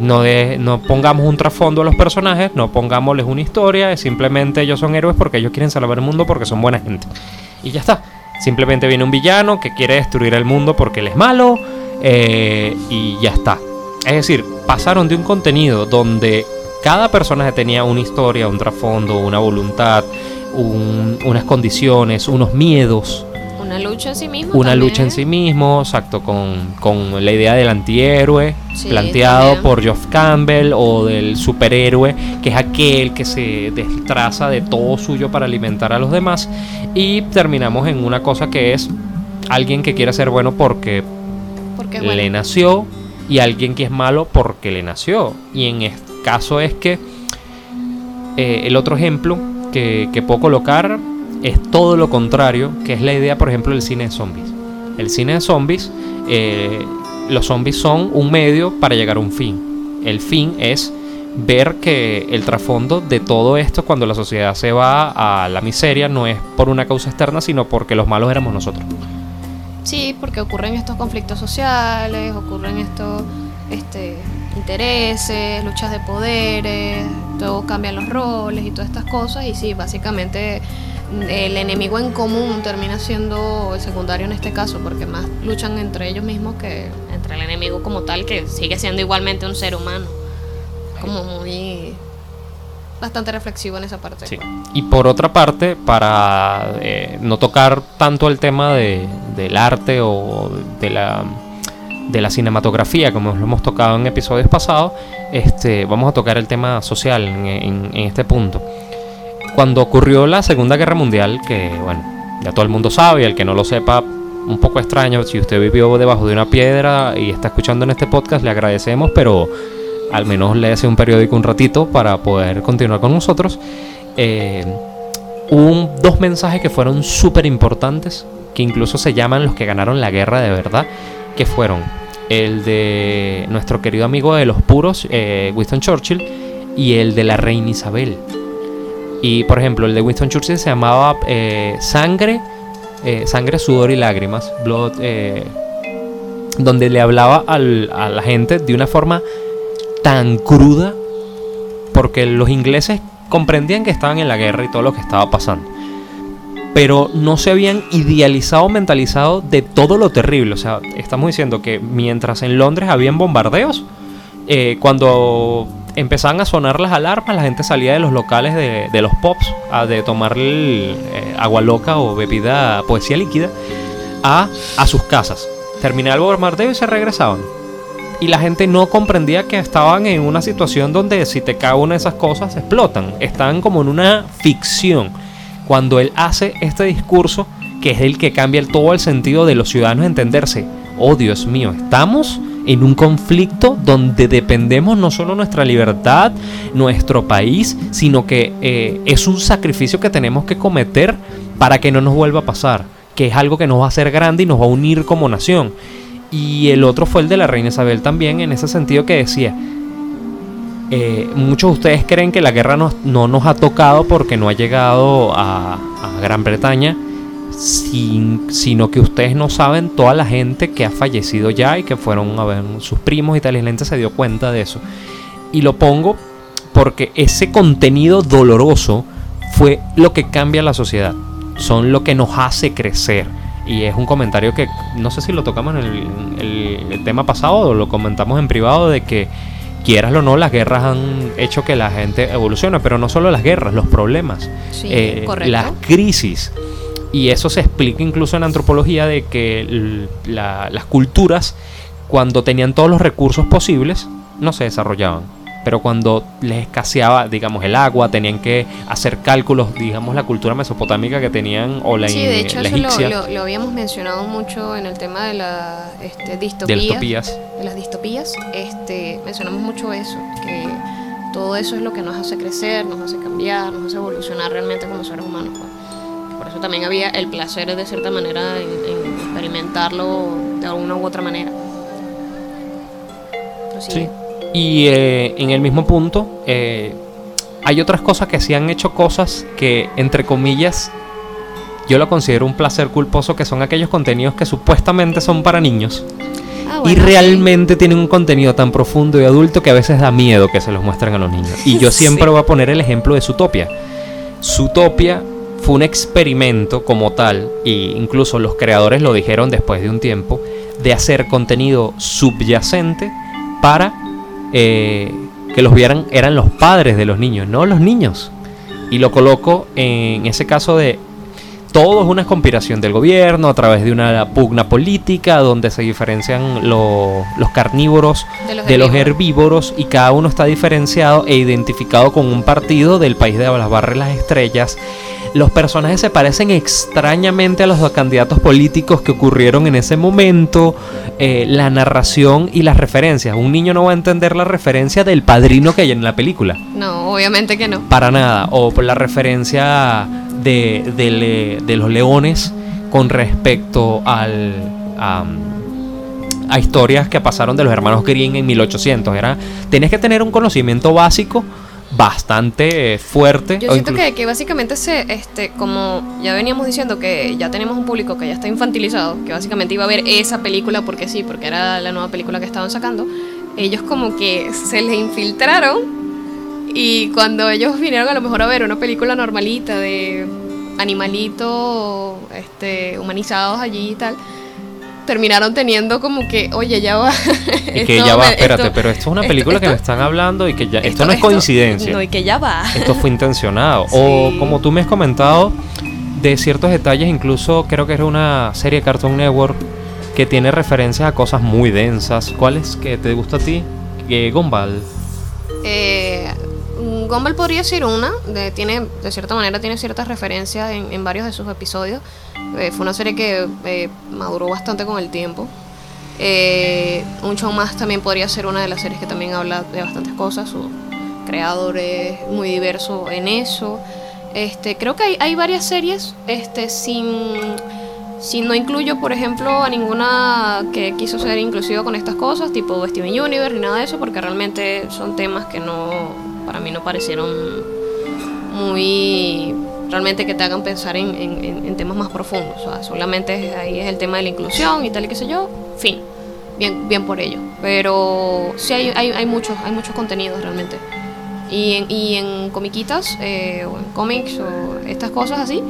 no, de, no pongamos un trasfondo a los personajes, no pongámosles una historia, simplemente ellos son héroes porque ellos quieren salvar el mundo porque son buena gente. Y ya está. Simplemente viene un villano que quiere destruir el mundo porque él es malo eh, y ya está. Es decir, pasaron de un contenido donde cada personaje tenía una historia, un trasfondo, una voluntad, unas condiciones, unos miedos. Una lucha en sí mismo. Una lucha en sí mismo, exacto, con, la idea del antihéroe planteado por Geoff Campbell o del superhéroe, que es aquel que se destraza de todo suyo para alimentar a los demás. Y terminamos en una cosa que es alguien que quiere ser bueno porque, porque le nació y alguien que es malo porque le nació. Y en este caso es que eh, el otro ejemplo que, puedo colocar es todo lo contrario, que es la idea, por ejemplo, del cine de zombies. El cine de zombies, eh, los zombies son un medio para llegar a un fin. El fin es ver que el trasfondo de todo esto, cuando la sociedad se va a la miseria, no es por una causa externa, sino porque los malos éramos nosotros. Sí, porque ocurren estos conflictos sociales, ocurren estos este, intereses, luchas de poderes, todo cambian los roles y todas estas cosas. Y sí, básicamente el enemigo en común termina siendo el secundario en este caso, porque más luchan entre ellos mismos que entre el enemigo como tal, que sigue siendo igualmente un ser humano. Como muy bastante reflexivo en esa parte. Sí. Y por otra parte, para eh, no tocar tanto el tema de, del arte o de la de la cinematografía, como lo hemos tocado en episodios pasados, este, vamos a tocar el tema social en, este punto. Cuando ocurrió la Segunda Guerra Mundial, que bueno, ya todo el mundo sabe, y el que no lo sepa, un poco extraño, si usted vivió debajo de una piedra y está escuchando en este podcast, le agradecemos, pero al menos léese un periódico un ratito para poder continuar con nosotros. eh, hubo dos mensajes que fueron súper importantes, que incluso se llaman los que ganaron la guerra de verdad, que fueron el de nuestro querido amigo de los puros, eh, Winston Churchill, y el de la reina Isabel. Y por ejemplo, el de Winston Churchill se llamaba eh, Sangre, eh, Sangre, Sudor y Lágrimas, Blood, donde le hablaba a la gente de una forma tan cruda, porque los ingleses comprendían que estaban en la guerra y todo lo que estaba pasando pero no se habían idealizado, mentalizado de todo lo terrible. O sea, estamos diciendo que mientras en Londres habían bombardeos, eh, cuando empezaban a sonar las alarmas, la gente salía de los locales de, los pops, a, de tomar eh, agua loca o bebida, poesía líquida, a, a sus casas. Terminaba el bombardeo y se regresaban. Y la gente no comprendía que estaban en una situación donde si te cae una de esas cosas explotan. Estaban como en una ficción cuando él hace este discurso, que es el que cambia todo el sentido de los ciudadanos entenderse, oh Dios mío, estamos en un conflicto donde dependemos no solo nuestra libertad, nuestro país, sino que eh, es un sacrificio que tenemos que cometer para que no nos vuelva a pasar, que es algo que nos va a hacer grande y nos va a unir como nación. Y el otro fue el de la reina Isabel también, en ese sentido que decía, eh, muchos de ustedes creen que la guerra no, nos ha tocado porque no ha llegado a, Gran Bretaña, sino que ustedes no saben toda la gente que ha fallecido ya y que fueron a ver sus primos y tal, y la gente se dio cuenta de eso. Y lo pongo porque ese contenido doloroso fue lo que cambia la sociedad, son lo que nos hace crecer. Y es un comentario que no sé si lo tocamos en el tema pasado o lo comentamos en privado de que quieras o no, las guerras han hecho que la gente evolucione, pero no solo las guerras, los problemas, eh, las crisis. Y eso se explica incluso en antropología de que las culturas, cuando tenían todos los recursos posibles, no se desarrollaban pero cuando les escaseaba, digamos, el agua, tenían que hacer cálculos, digamos, la cultura mesopotámica que tenían o la Sí, de hecho, eso lo, habíamos mencionado mucho en el tema de la este, distopías, de las distopías. Este, mencionamos mucho eso, que todo eso es lo que nos hace crecer, nos hace cambiar, nos hace evolucionar realmente como seres humanos. Pues. Por eso también había el placer, de cierta manera, en, experimentarlo de alguna u otra manera. sí. Y eh, en el mismo punto, eh, hay otras cosas que se han hecho cosas que, entre comillas, yo lo considero un placer culposo, que son aquellos contenidos que supuestamente son para niños. Ah, y realmente tienen un contenido tan profundo y adulto que a veces da miedo que se los muestren a los niños. Y yo siempre voy a poner el ejemplo de Zootopia. Zootopia fue un experimento como tal, e incluso los creadores lo dijeron después de un tiempo, de hacer contenido subyacente para eh, que los vieran eran los padres de los niños, no los niños. Y lo coloco en ese caso de todo es una conspiración del gobierno a través de una pugna política donde se diferencian los carnívoros de, los, herbívoros y cada uno está diferenciado e identificado con un partido del país de las barras las estrellas los personajes se parecen extrañamente a los candidatos políticos que ocurrieron en ese momento, eh, la narración y las referencias. Un niño no va a entender la referencia del padrino que hay en la película. No, obviamente que no. Para nada. O por la referencia de, los leones con respecto al... A, historias que pasaron de los hermanos Green en 1800. Era, tenés que tener un conocimiento básico bastante fuerte. Yo siento que, que, básicamente se, este, como ya veníamos diciendo que ya tenemos un público que ya está infantilizado, que básicamente iba a ver esa película porque sí, porque era la nueva película que estaban sacando, ellos como que se les infiltraron y cuando ellos vinieron a lo mejor a ver una película normalita de animalitos este, humanizados allí y tal, terminaron teniendo como que, oye, ya va. Y que ya va, espérate, pero esto es una película que me están hablando y que ya, esto, no es coincidencia. No, y que ya va. Esto fue intencionado. O como tú me has comentado, de ciertos detalles, incluso creo que era una serie de Cartoon Network que tiene referencias a cosas muy densas. ¿Cuál es que te gusta a ti? Eh, Gumball. Eh, Gumball podría ser una, de, tiene, de cierta manera tiene ciertas referencias en, varios de sus episodios. Eh, fue una serie que eh, maduró bastante con el tiempo. Eh, un show más también podría ser una de las series que también habla de bastantes cosas. Su creador es muy diverso en eso. Este, creo que hay, varias series este, sin, sin no incluyo, por ejemplo, a ninguna que quiso ser inclusiva con estas cosas, tipo Steven Universe ni nada de eso, porque realmente son temas que no, para mí no parecieron muy realmente que te hagan pensar en, en- en temas más profundos. O sea, solamente ahí es el tema de la inclusión y tal y qué sé yo. Fin. Bien, bien por ello. Pero sí hay, hay, hay muchos, hay muchos contenidos realmente. Y en, y en comiquitas, eh, o en cómics, o estas cosas así,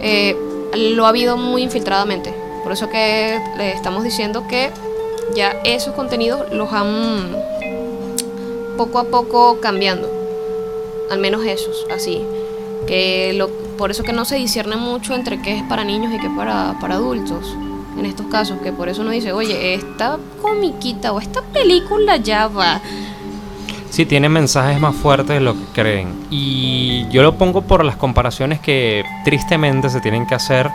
eh, lo ha habido muy infiltradamente. Por eso que le estamos diciendo que ya esos contenidos los han poco a poco cambiando. Al menos esos, así. Que por eso que no se discierne mucho entre qué es para niños y qué es para, para adultos. En estos casos, que por eso uno dice, oye, esta comiquita o esta película ya va. Sí, tiene mensajes más fuertes de lo que creen. Y yo lo pongo por las comparaciones que tristemente se tienen que hacer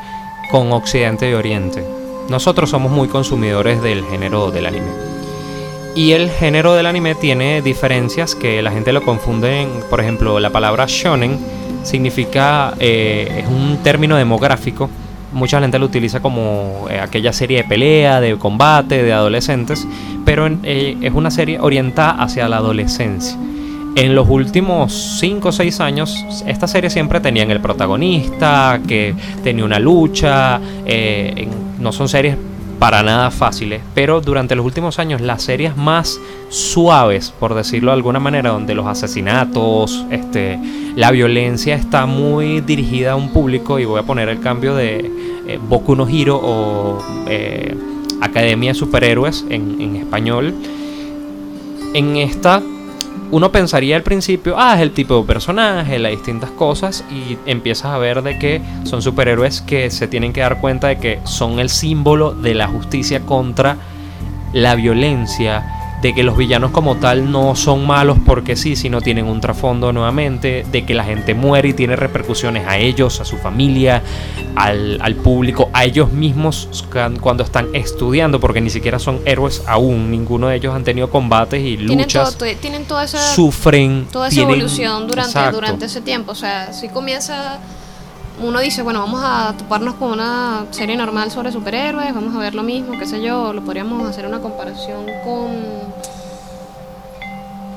con Occidente y Oriente. Nosotros somos muy consumidores del género del anime. Y el género del anime tiene diferencias que la gente lo confunde. en- por ejemplo, la palabra shonen significa, eh, es un término demográfico. Mucha gente lo utiliza como eh, aquella serie de pelea, de combate, de adolescentes, pero eh, es una serie orientada hacia la adolescencia. En los últimos 5 o 6 años, esta serie siempre tenían el protagonista, que tenía una lucha, no son series para nada fáciles, pero durante los últimos años las series más suaves, por decirlo de alguna manera, donde los asesinatos, este, la violencia está muy dirigida a un público, y voy a poner el cambio de eh, Boku no Hero o eh, Academia de Superhéroes en español. En esta uno pensaría al principio, ah, es el tipo de personaje, las distintas cosas, y empiezas a ver de que son superhéroes que se tienen que dar cuenta de que son el símbolo de la justicia contra la violencia, de que los villanos como tal no son malos porque sí, sino tienen un trasfondo nuevamente, de que la gente muere y tiene repercusiones a ellos, a su familia, al, al público, a ellos mismos cuando están estudiando, porque ni siquiera son héroes aún, ninguno de ellos han tenido combates y Tienen, todo, luchas to- tienen toda esa, sufren. toda esa tienen- evolución durante, Exacto. durante ese tiempo. O sea, si comienza, uno dice, bueno, vamos a toparnos con una serie normal sobre superhéroes, vamos a ver lo mismo, qué sé yo, lo podríamos hacer una comparación con,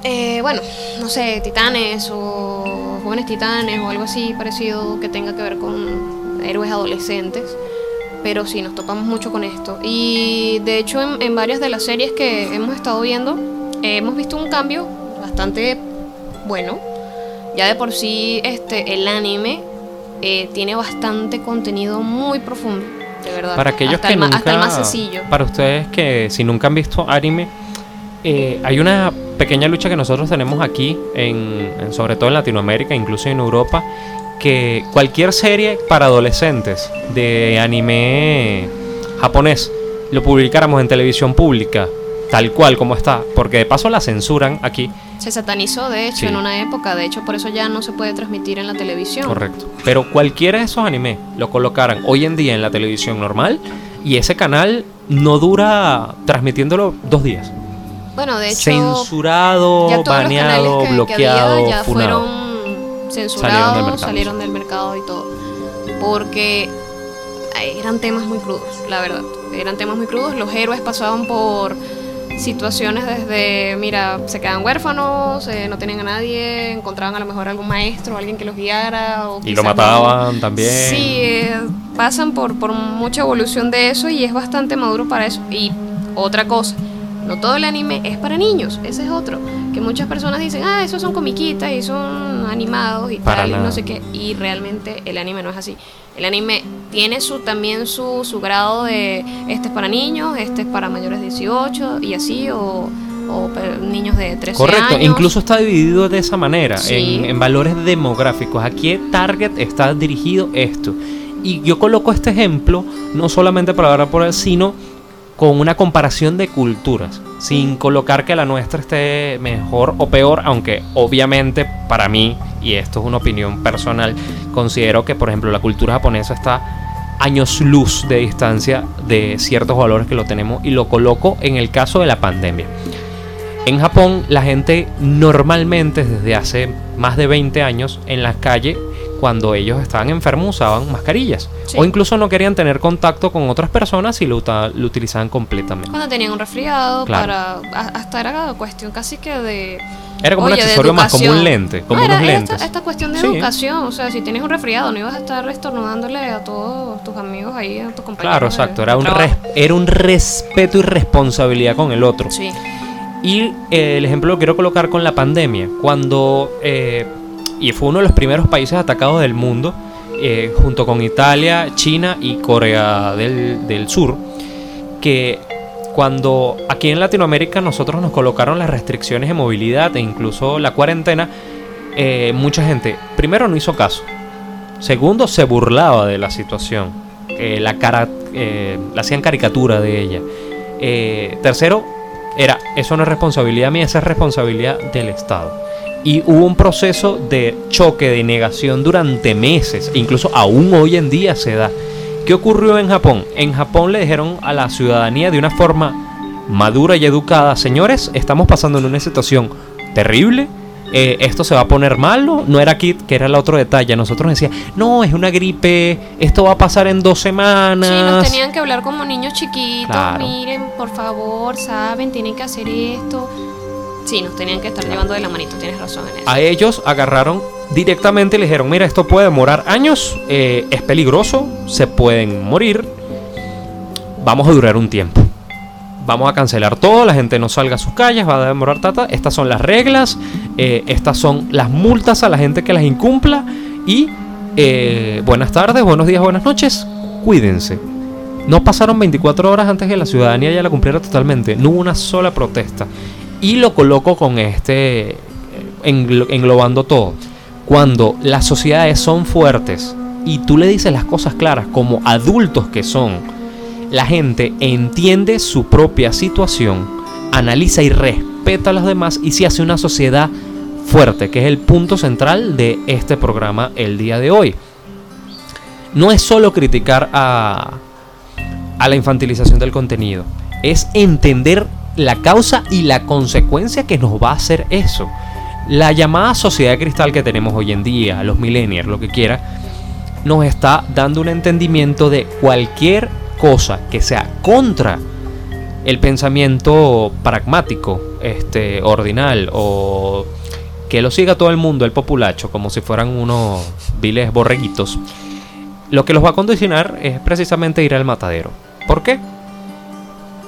eh, bueno, no sé, titanes o jóvenes titanes o algo así parecido que tenga que ver con héroes adolescentes. Pero sí, nos topamos mucho con esto. Y de hecho en, en varias de las series que hemos estado viendo, eh, hemos visto un cambio bastante bueno. Ya de por sí este, el anime eh, tiene bastante contenido muy profundo, de verdad. Para aquellos hasta que el, nunca, hasta el más sencillo. para ustedes que si nunca han visto anime, eh, hay una pequeña lucha que nosotros tenemos aquí, en, en- sobre todo en Latinoamérica, incluso en Europa, que cualquier serie para adolescentes de anime japonés lo publicáramos en televisión pública, tal cual como está, porque de paso la censuran aquí, Se satanizó, de hecho, Sí. en una época. De hecho, por eso ya no se puede transmitir en la televisión. Correcto. Pero cualquiera de esos animes lo colocaran hoy en día en la televisión normal y ese canal no dura transmitiéndolo dos días. Bueno, de hecho, Censurado, ya todos baneado, los que- que, bloqueado, ya funado. fueron Salieron del censurados, mercado, salieron del mercado y todo. Porque eran temas muy crudos, la verdad. Eran temas muy crudos. Los héroes pasaban por situaciones desde, mira, se quedan huérfanos, eh, no tenían a nadie, encontraban a lo mejor algún maestro, alguien que los guiara. O Y lo no. mataban también. Sí, eh, pasan por, por mucha evolución de eso y es bastante maduro para eso. Y otra cosa, no todo el anime es para niños, ese es otro. Que muchas personas dicen, ah, esos son comiquitas y son animados y Para tal, y no sé qué. Y realmente el anime no es así. El anime tiene su también su, su grado de, este es para niños, este es para mayores de 18 y así, o, niños de 13 Correcto, años. incluso está dividido de esa manera, Sí. en, en valores demográficos. ¿A qué target está dirigido esto? Y yo coloco este ejemplo no solamente para hablar por él, sino con una comparación de culturas, sin colocar que la nuestra esté mejor o peor, aunque obviamente para mí, y esto es una opinión personal, considero que por ejemplo la cultura japonesa está años luz de distancia de ciertos valores que lo tenemos y lo coloco en el caso de la pandemia. En Japón la gente normalmente desde hace más de 20 años en la calle cuando ellos estaban enfermos usaban mascarillas. Sí. O incluso no querían tener contacto con otras personas y lo, lo utilizaban completamente. Cuando tenían un resfriado, Claro. para hasta era cuestión casi que de Era como un Oye, de accesorio más, como un lente, como unos esta- lentes. Esta, cuestión de Sí. educación, o sea, si tienes un resfriado, no ibas a estar estornudándole a todos tus amigos ahí, a tus compañeros. Claro, exacto. de Era un, res- era un respeto y responsabilidad con el otro. Sí, Y eh, el ejemplo lo quiero colocar con la pandemia, cuando, eh, y fue uno de los primeros países atacados del mundo, eh, junto con Italia, China y Corea del, del Sur, que cuando aquí en Latinoamérica nosotros nos colocaron las restricciones de movilidad e incluso la cuarentena, eh, mucha gente, primero no hizo caso, segundo se burlaba de la situación, eh, la cara, le hacían caricatura de ella, tercero, era, eso no es responsabilidad mía, esa es responsabilidad del Estado. Y hubo un proceso de choque, de negación durante meses, incluso aún hoy en día se da. ¿Qué ocurrió en Japón? En Japón le dijeron a la ciudadanía de una forma madura y educada, señores, estamos pasando en una situación terrible, eh, esto se va a poner malo, no era Kit, que era el otro detalle, nosotros decíamos, no, es una gripe, esto va a pasar en dos semanas. sí, nos tenían que hablar como niños chiquitos, Claro. miren, por favor, saben, tienen que hacer esto. Sí, nos tenían que estar llevando de la manito, tienes razón en eso. A ellos agarraron directamente y le dijeron, mira, esto puede demorar años, eh, es peligroso, se pueden morir, vamos a durar un tiempo. Vamos a cancelar todo, la gente no salga a sus calles, va a demorar tata. Estas son las reglas, eh, estas son las multas a la gente que las incumpla. Y eh, buenas tardes, buenos días, buenas noches, cuídense. No pasaron 24 horas antes que la ciudadanía ya la cumpliera totalmente. No hubo una sola protesta. Y lo coloco con este, eh, englo- englobando todo. Cuando las sociedades son fuertes y tú le dices las cosas claras como adultos que son, la gente entiende su propia situación, analiza y respeta a los demás y se hace una sociedad fuerte, que es el punto central de este programa el día de hoy. No es solo criticar a, a la infantilización del contenido, es entender la causa y la consecuencia que nos va a hacer eso. La llamada sociedad cristal que tenemos hoy en día, los millennials, lo que quiera, nos está dando un entendimiento de cualquier cosa que sea contra el pensamiento pragmático, este, ordinal o que lo siga todo el mundo, el populacho, como si fueran unos viles borreguitos, lo que los va a condicionar es precisamente ir al matadero. ¿Por qué?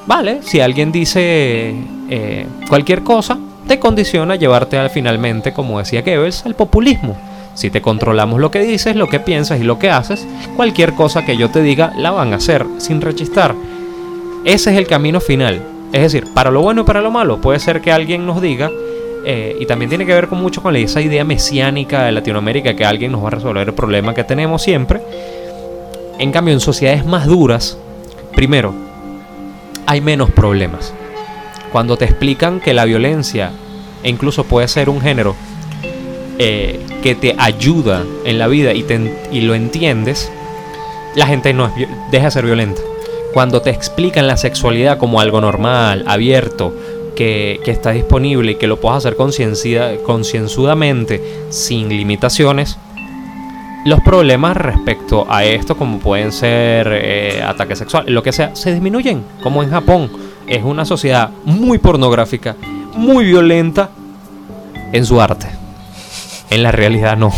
Vale, si alguien dice eh, cualquier cosa, te condiciona a llevarte al finalmente, como decía Goebbels, al populismo. Si te controlamos lo que dices, lo que piensas y lo que haces, cualquier cosa que yo te diga la van a hacer sin rechistar. Ese es el camino final. Es decir, para lo bueno y para lo malo, puede ser que alguien nos diga, eh, y también tiene que ver con mucho con esa idea mesiánica de Latinoamérica, que alguien nos va a resolver el problema que tenemos siempre. En cambio, en sociedades más duras, primero, hay menos problemas. Cuando te explican que la violencia, e incluso puede ser un género, eh, que te ayuda en la vida y, te y lo entiendes, la gente no es, deja de ser violenta. Cuando te explican la sexualidad como algo normal, abierto, que, que está disponible y que lo puedes hacer concienzudamente, sin limitaciones, los problemas respecto a esto, como pueden ser eh, ataques sexuales, lo que sea, se disminuyen. Como en Japón, es una sociedad muy pornográfica, muy violenta en su arte. En la realidad no.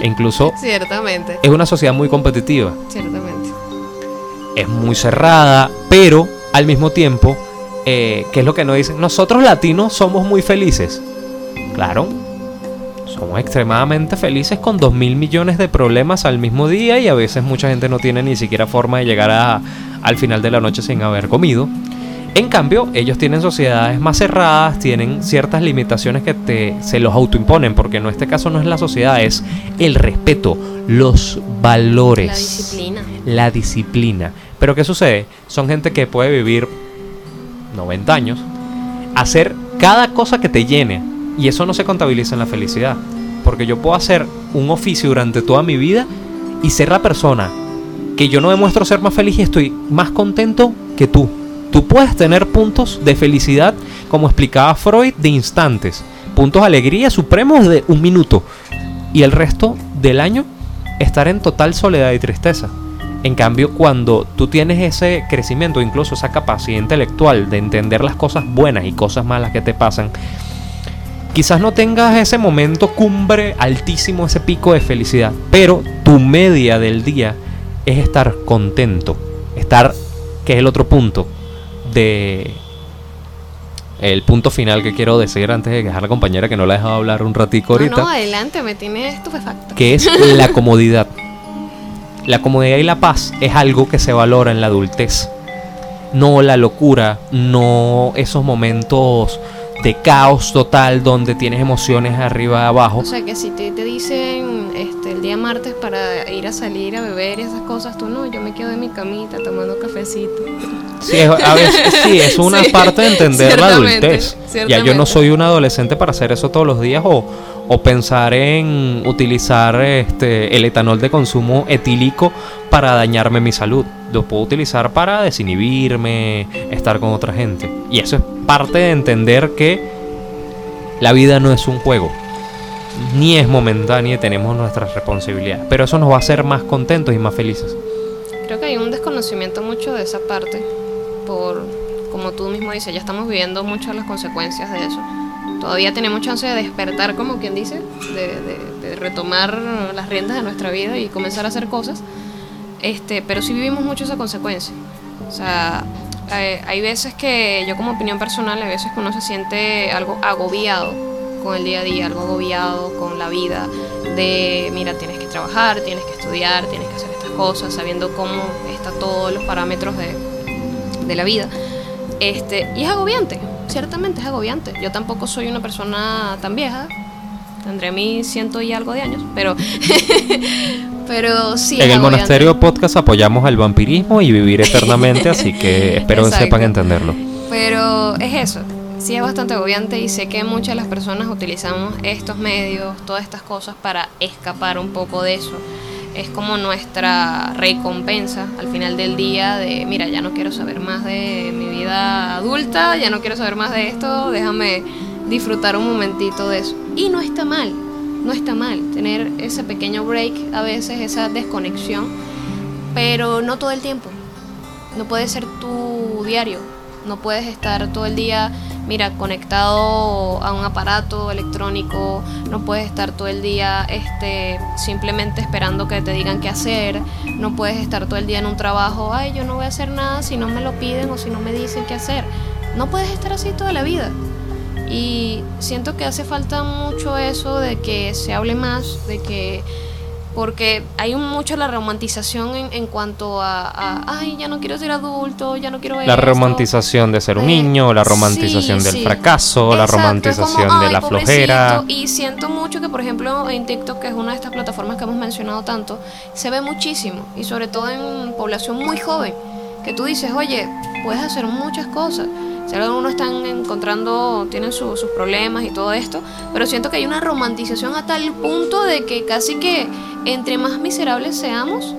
E incluso Ciertamente, es una sociedad muy competitiva, ciertamente. es muy cerrada, pero al mismo tiempo, eh, ¿qué es lo que nos dicen? Nosotros latinos somos muy felices. Claro, somos extremadamente felices con 2 mil millones de problemas al mismo día y a veces mucha gente no tiene ni siquiera forma de llegar a- al final de la noche sin haber comido. En cambio, ellos tienen sociedades más cerradas, tienen ciertas limitaciones que te, se los autoimponen, porque en este caso no es la sociedad, es el respeto, los valores, La disciplina. la disciplina. Pero ¿qué sucede? Son gente que puede vivir 90 años, hacer cada cosa que te llene, y eso no se contabiliza en la felicidad, porque yo puedo hacer un oficio durante toda mi vida y ser la persona que yo no demuestro ser más feliz y estoy más contento que tú. Tú puedes tener puntos de felicidad, como explicaba Freud, de instantes, puntos de alegría supremos de un minuto y el resto del año estar en total soledad y tristeza. En cambio, cuando tú tienes ese crecimiento, incluso esa capacidad intelectual de entender las cosas buenas y cosas malas que te pasan, quizás no tengas ese momento cumbre altísimo, ese pico de felicidad, pero tu media del día es estar contento, estar, que es el otro punto de el punto final que quiero decir antes de dejar a la compañera que no la he dejado hablar un ratico ahorita. No, no, adelante, me tiene estupefacto. Que es la comodidad. La comodidad y la paz es algo que se valora en la adultez. No la locura, no esos momentos de caos total donde tienes emociones arriba abajo. O sea que si te, te dicen este, el día martes para ir a salir a beber y esas cosas, tú no, yo me quedo en mi camita tomando cafecito. Sí, es, a veces, sí, es una Sí, parte de entender la adultez. Ya yo no soy un adolescente para hacer eso todos los días o, o pensar en utilizar este el etanol de consumo etílico para dañarme mi salud. Lo puedo utilizar para desinhibirme, estar con otra gente. Y eso es parte de entender que la vida no es un juego. Ni es momentánea tenemos nuestras responsabilidades. Pero eso nos va a hacer más contentos y más felices. Creo que hay un desconocimiento mucho de esa parte, por, como tú mismo dices, ya estamos viviendo mucho las consecuencias de eso. Todavía tenemos chance de despertar, como quien dice, de retomar las riendas de nuestra vida y comenzar a hacer cosas, este, pero sí vivimos mucho esa consecuencia. O sea, eh, hay veces que yo como opinión personal, hay veces que uno se siente algo agobiado con el día a día, algo agobiado con la vida, de, mira, tienes que trabajar, tienes que estudiar, tienes que hacer estas cosas, sabiendo cómo está todos los parámetros de, de la vida. Este, y es agobiante, ciertamente es agobiante. Yo tampoco soy una persona tan vieja, tendré mis ciento y algo de años, pero, pero sí. en el. Monasterio Podcast apoyamos al vampirismo y vivir eternamente, así que espero que sepan entenderlo. Pero es eso, sí es bastante agobiante y sé que muchas de las personas utilizamos estos medios, todas estas cosas para escapar un poco de eso. Es como nuestra recompensa al final del día de, mira, ya no quiero saber más de mi vida adulta, ya no quiero saber más de esto, déjame disfrutar un momentito de eso. Y no está mal, no está mal tener ese pequeño break, a veces esa desconexión, pero no todo el tiempo no puede ser tu diario. No puedes estar todo el día, mira, conectado a un aparato electrónico. No puedes estar todo el día este, simplemente esperando que te digan qué hacer. No puedes estar todo el día en un trabajo, ay, yo no voy a hacer nada si no me lo piden o si no me dicen qué hacer. No puedes estar así toda la vida. Y siento que hace falta mucho eso de que se hable más, de que porque hay mucho la romantización en, en cuanto a, a, ay, ya no quiero ser adulto, ya no quiero La esto". romantización de ser un Eh, niño, la romantización sí, del sí. fracaso, la Exacto, romantización como, de "Ay, la pobrecito". flojera. Y siento mucho que, por ejemplo, en TikTok, que es una de estas plataformas que hemos mencionado tanto, se ve muchísimo, y sobre todo en población muy joven, que tú dices, oye, puedes hacer muchas cosas. Si algunos están encontrando, tienen su- sus problemas y todo esto, pero siento que hay una romantización a tal punto de que casi que entre más miserables seamos,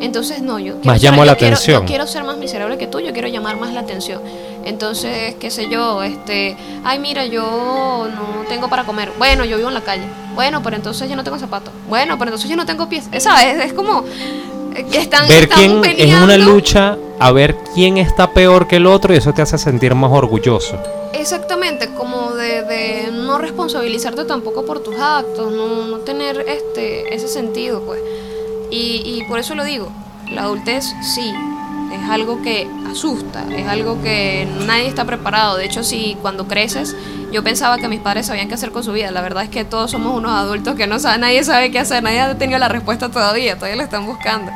entonces no, yo quiero Más llamo la quiero- atención. yo quiero ser más miserable que tú, yo quiero llamar más la atención. Entonces, qué sé yo, este, ay, mira, yo no tengo para comer. Bueno, yo vivo en la calle. Bueno, pero entonces yo no tengo zapatos. Bueno, pero entonces yo no tengo pies. ¿Sabes? Es como eh, que están, Ver están quién es peleando. una lucha a ver quién está peor que el otro y eso te hace sentir más orgulloso. Exactamente, como de, de no responsabilizarte tampoco por tus actos, no, no tener este ese sentido, pues. Y, y por eso lo digo, la adultez sí, es algo que asusta, es algo que nadie está preparado. De hecho, si cuando creces, yo pensaba que mis padres sabían qué hacer con su vida. La verdad es que todos somos unos adultos que no saben, nadie sabe qué hacer, nadie ha tenido la respuesta todavía, todavía la están buscando.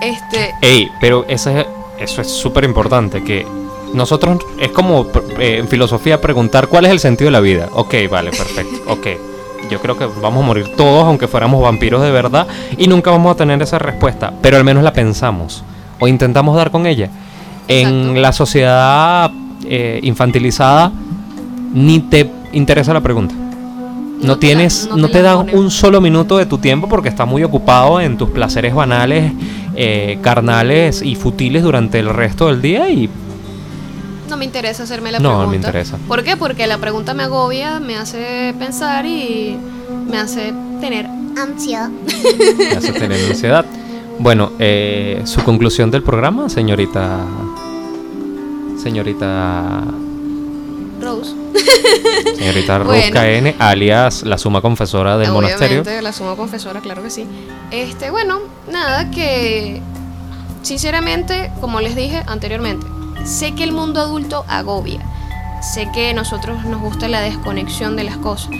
Este, Ey, pero eso es eso es súper importante, que nosotros es como eh, en filosofía preguntar cuál es el sentido de la vida. Ok, vale, perfecto, ok. Yo creo que vamos a morir todos, aunque fuéramos vampiros de verdad, y nunca vamos a tener esa respuesta, pero al menos la pensamos o intentamos dar con ella. En Exacto. la sociedad eh, infantilizada, ni te interesa la pregunta. No, No tienes, no no, te te un solo minuto de tu tiempo porque estás muy ocupado en tus placeres banales, eh, carnales y futiles durante el resto del día y No me interesa hacerme la No, no pregunta. me interesa. ¿Por qué? Porque la pregunta me agobia, me hace pensar y me hace tener ansiedad. Me hace tener ansiedad. Bueno, eh, su conclusión del programa, señorita. Señorita. Rose. Señorita Rose Bueno. KN, alias la suma confesora del monasterio. Obviamente, la suma confesora, claro que sí. Este, bueno, nada, que sinceramente, como les dije anteriormente, sé que el mundo adulto agobia. Sé que a nosotros nos gusta la desconexión de las cosas,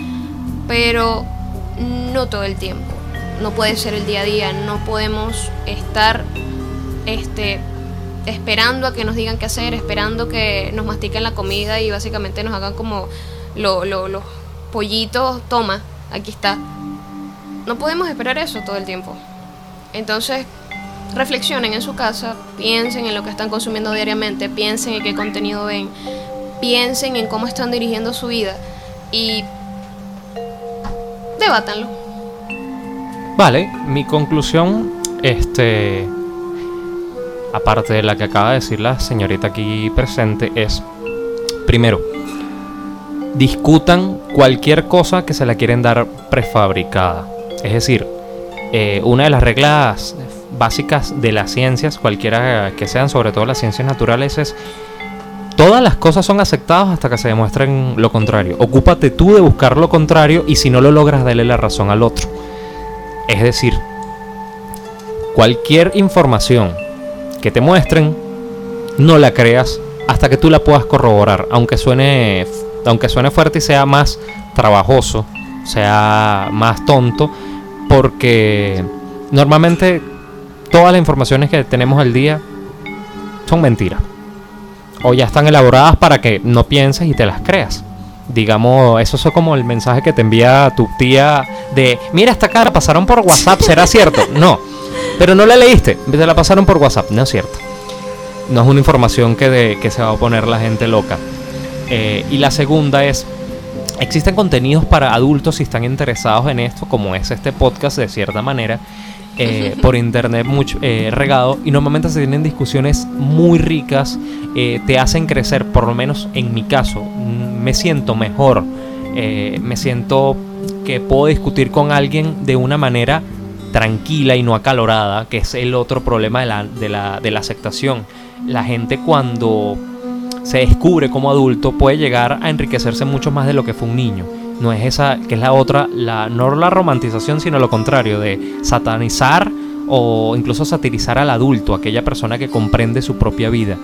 pero no todo el tiempo. No puede ser el día a día, no podemos estar este esperando a que nos digan qué hacer, esperando que nos mastiquen la comida y básicamente nos hagan como lo- lo- los pollitos, toma, aquí está. No podemos esperar eso todo el tiempo. Entonces, reflexionen en su casa, piensen en lo que están consumiendo diariamente, piensen en qué contenido ven, piensen en cómo están dirigiendo su vida y debátanlo. Vale, mi conclusión, este, aparte de la que acaba de decir la señorita aquí presente, es, primero, discutan cualquier cosa que se la quieren dar prefabricada. Es decir, eh, una de las reglas básicas de las ciencias, cualquiera que sean, sobre todo las ciencias naturales, es todas las cosas son aceptadas hasta que se demuestren lo contrario. Ocúpate tú de buscar lo contrario y si no lo logras, dale la razón al otro. Es decir, cualquier información que te muestren, no la creas hasta que tú la puedas corroborar, aunque suene, aunque suene fuerte y sea más trabajoso, sea más tonto, porque normalmente todas las informaciones que tenemos al día son mentiras. O ya están elaboradas para que no pienses y te las creas. Digamos, eso es como el mensaje que te envía tu tía de, mira esta cara, pasaron por WhatsApp, ¿será cierto? No, pero no la leíste, te la pasaron por WhatsApp, no es cierto. No es una información que, de, que se va a poner la gente loca. Eh, y la segunda es, existen contenidos para adultos si están interesados en esto, como es este podcast de cierta manera, eh, por internet mucho, eh, regado y normalmente se tienen discusiones muy ricas, eh, te hacen crecer, por lo menos en mi caso, mm, me siento mejor, eh, me siento que puedo discutir con alguien de una manera tranquila y no acalorada, que es el otro problema de la, de la, de la aceptación. La gente cuando se descubre como adulto puede llegar a enriquecerse mucho más de lo que fue un niño. No es esa, que es la otra, la, no la romantización, sino lo contrario, de satanizar o incluso satirizar al adulto, aquella persona que comprende su propia vida.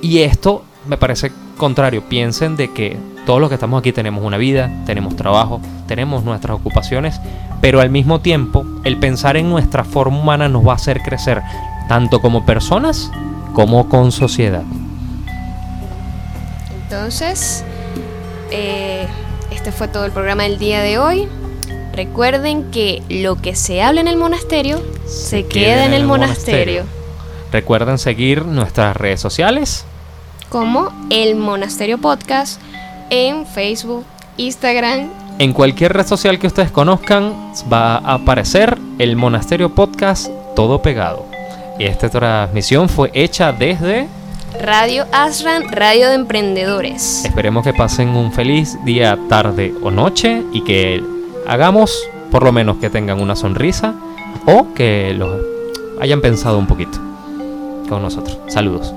Y esto me parece contrario. Piensen de que todos los que estamos aquí tenemos una vida, tenemos trabajo, tenemos nuestras ocupaciones, pero al mismo tiempo el pensar en nuestra forma humana nos va a hacer crecer, tanto como personas como con sociedad. Entonces, eh, este fue todo el programa del día de hoy. Recuerden que lo que se habla en el monasterio se, queda en el monasterio. Recuerden seguir nuestras redes sociales. Como el Monasterio Podcast en Facebook, Instagram. En cualquier red social que ustedes conozcan va a aparecer el Monasterio Podcast todo pegado. Y esta transmisión fue hecha desde... Radio Asran, Radio de Emprendedores. Esperemos que pasen un feliz día, tarde o noche y que hagamos por lo menos que tengan una sonrisa o que lo hayan pensado un poquito con nosotros. Saludos.